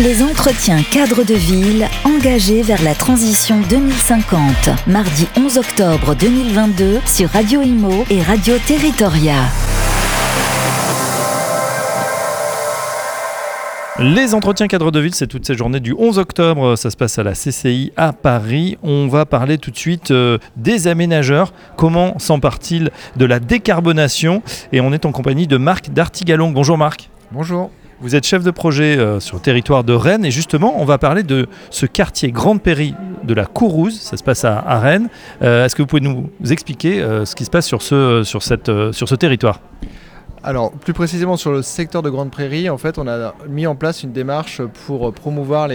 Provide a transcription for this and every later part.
Les entretiens cadres de ville engagés vers la transition 2050. Mardi 11 octobre 2022 sur Radio Imo et Radio Territoria. Les entretiens cadres de ville, c'est toute cette journée du 11 octobre. Ça se passe à la CCI à Paris. On va parler tout de suite euh, des aménageurs. Comment s'empare-t-il de la décarbonation? Et on est en compagnie de Marc Dartigalon. Bonjour Marc. Bonjour. Vous êtes chef de projet euh, sur le territoire de Rennes et justement, on va parler de ce quartier Grande Péri de la Courouse. Ça se passe à, Rennes. Euh, Est-ce que vous pouvez nous expliquer euh, ce qui se passe sur ce territoire? Alors, plus précisément sur le secteur de Grande Prairie, en fait, on a mis en place une démarche pour euh, promouvoir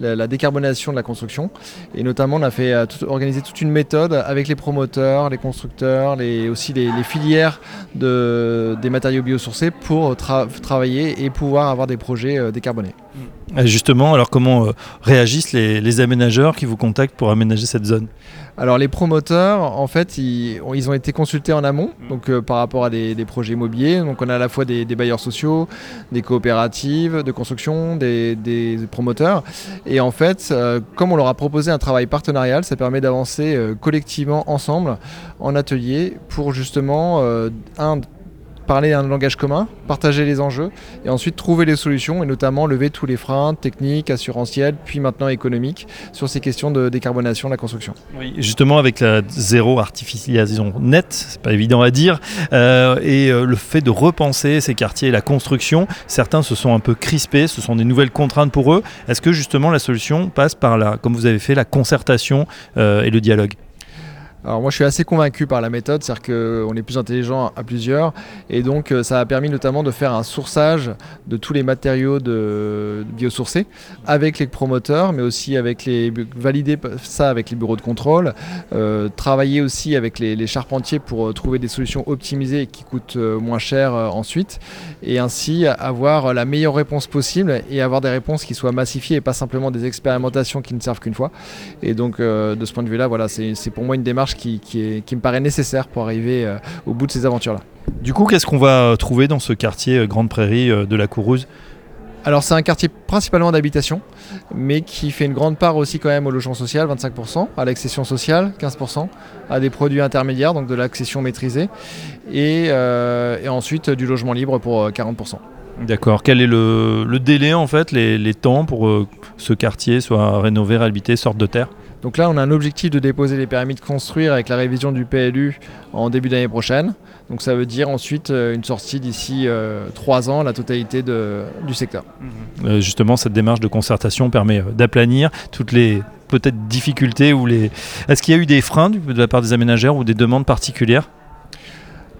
la, décarbonation de la construction. Et notamment, on a fait euh, tout- organiser toute une méthode avec les promoteurs, les constructeurs, les, aussi les, filières de, des matériaux biosourcés pour tra- travailler et pouvoir avoir des projets euh, décarbonés. Euh, Justement, alors comment euh, réagissent les, les aménageurs qui vous contactent pour aménager cette zone? Alors les promoteurs, en fait, ils, ont- ils ont été consultés en amont, donc euh, par rapport à des, des projets immobiliers. Donc on a à la fois des, des bailleurs sociaux, des coopératives de construction, des, des promoteurs. Et en fait, euh, comme on leur a proposé un travail partenarial, ça permet d'avancer euh, collectivement ensemble en atelier pour justement euh, un parler un langage commun, partager les enjeux et ensuite trouver les solutions et notamment lever tous les freins techniques, assurantiels, puis maintenant économiques sur ces questions de décarbonation de la construction. Oui, justement avec la zéro artificialisation nette, c'est pas évident à dire, euh, et euh, le fait de repenser ces quartiers et la construction, certains se sont un peu crispés, ce sont des nouvelles contraintes pour eux. Est-ce que justement la solution passe par la, comme vous avez fait, la concertation euh, et le dialogue? Alors moi je suis assez convaincu par la méthode, c'est-à-dire qu'on est plus intelligent à plusieurs et donc euh, ça a permis notamment de faire un sourçage de tous les matériaux biosourcés avec les promoteurs mais aussi avec les valider ça avec les bureaux de contrôle, euh, travailler aussi avec les, charpentiers pour euh, trouver des solutions optimisées et qui coûtent moins cher ensuite et ainsi avoir la meilleure réponse possible et avoir des réponses qui soient massifiées et pas simplement des expérimentations qui ne servent qu'une fois. Et donc de ce point de vue-là, voilà, c'est c'est pour moi une démarche qui, qui est- qui me paraît nécessaire pour arriver euh, au bout de ces aventures-là. Du coup, qu'est-ce qu'on va euh, trouver dans ce quartier euh, Grande Prairie de la Courouse Alors c'est un quartier principalement d'habitation, mais qui fait une grande part aussi quand même au logement social, 25%, à l'accession sociale, 15%, à des produits intermédiaires, donc de l'accession maîtrisée, et, euh, et ensuite du logement libre pour euh, 40%. D'accord. Quel est le, le délai en fait, les, les temps pour euh, que ce quartier soit rénové, réhabilité, sorte de terre? Donc là, on a un objectif de déposer les permis de construire avec la révision du PLU en début d'année prochaine. Donc ça veut dire ensuite euh, une sortie d'ici euh, trois ans, la totalité du secteur. Euh, justement, cette démarche de concertation permet d'aplanir toutes les peut-être difficultés ou les. Est-ce qu'il y a eu des freins de la part des aménageurs ou des demandes particulières?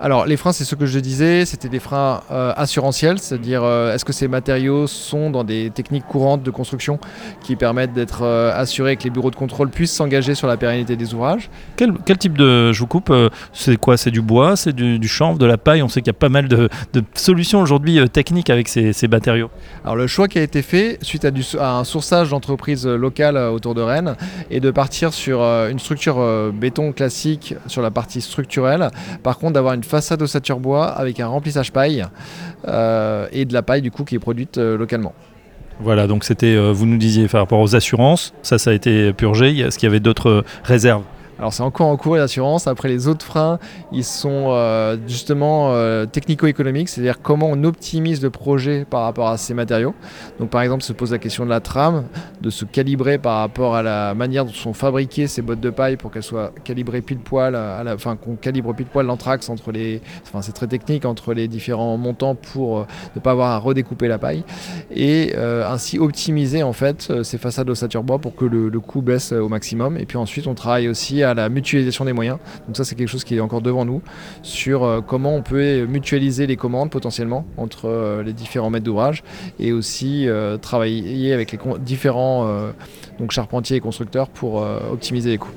Alors les freins, c'est ce que je disais, c'était des freins euh, assurantiels, c'est-à-dire euh, est-ce que ces matériaux sont dans des techniques courantes de construction qui permettent d'être euh, assurés que les bureaux de contrôle puissent s'engager sur la pérennité des ouvrages? quel, quel type de. Je vous coupe, euh, c'est quoi? C'est du bois, c'est du, du chanvre, de la paille? On sait qu'il y a pas mal de, de solutions aujourd'hui techniques avec ces, ces matériaux. Alors le choix qui a été fait suite à, du- à un sourçage d'entreprises locales autour de Rennes est de partir sur une structure béton classique sur la partie structurelle, par contre d'avoir une façade ossature bois avec un remplissage paille euh, et de la paille du coup qui est produite euh, localement. Voilà, donc c'était, euh, vous nous disiez par rapport aux assurances, ça, ça a été purgé. Est-ce qu'il y avait d'autres réserves Alors c'est encore en cours l'assurance. Après les autres freins, ils sont euh, justement euh, technico-économiques, c'est-à-dire comment on optimise le projet par rapport à ces matériaux. Donc par exemple se pose la question de la trame, de se calibrer par rapport à la manière dont sont fabriquées ces bottes de paille pour qu'elles soient calibrées pile poil, enfin qu'on calibre pile poil l'anthrax entre les, enfin c'est très technique entre les différents montants pour euh, ne pas avoir à redécouper la paille et ainsi optimiser en fait ces façades ossature bois pour que le, le coût baisse au maximum. Et puis ensuite on travaille aussi à la mutualisation des moyens. Donc ça c'est quelque chose qui est encore devant nous sur euh, comment on peut mutualiser les commandes potentiellement entre euh, les différents maîtres d'ouvrage et aussi euh, travailler avec les différents charpentiers et constructeurs pour optimiser les coûts.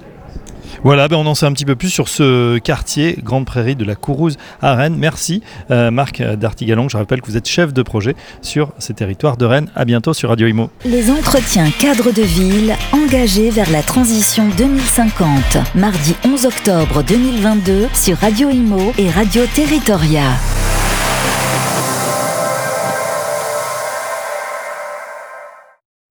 Voilà, ben on en sait un petit peu plus sur ce quartier Grande Prairie de la Courouse à Rennes. Merci euh, Marc Dartigalon. Je rappelle que vous êtes chef de projet sur ces territoires de Rennes. À bientôt sur Radio Imo. Les entretiens cadres de ville engagés vers la transition 2050. Mardi 11 octobre 2022 sur Radio Imo et Radio Territoria.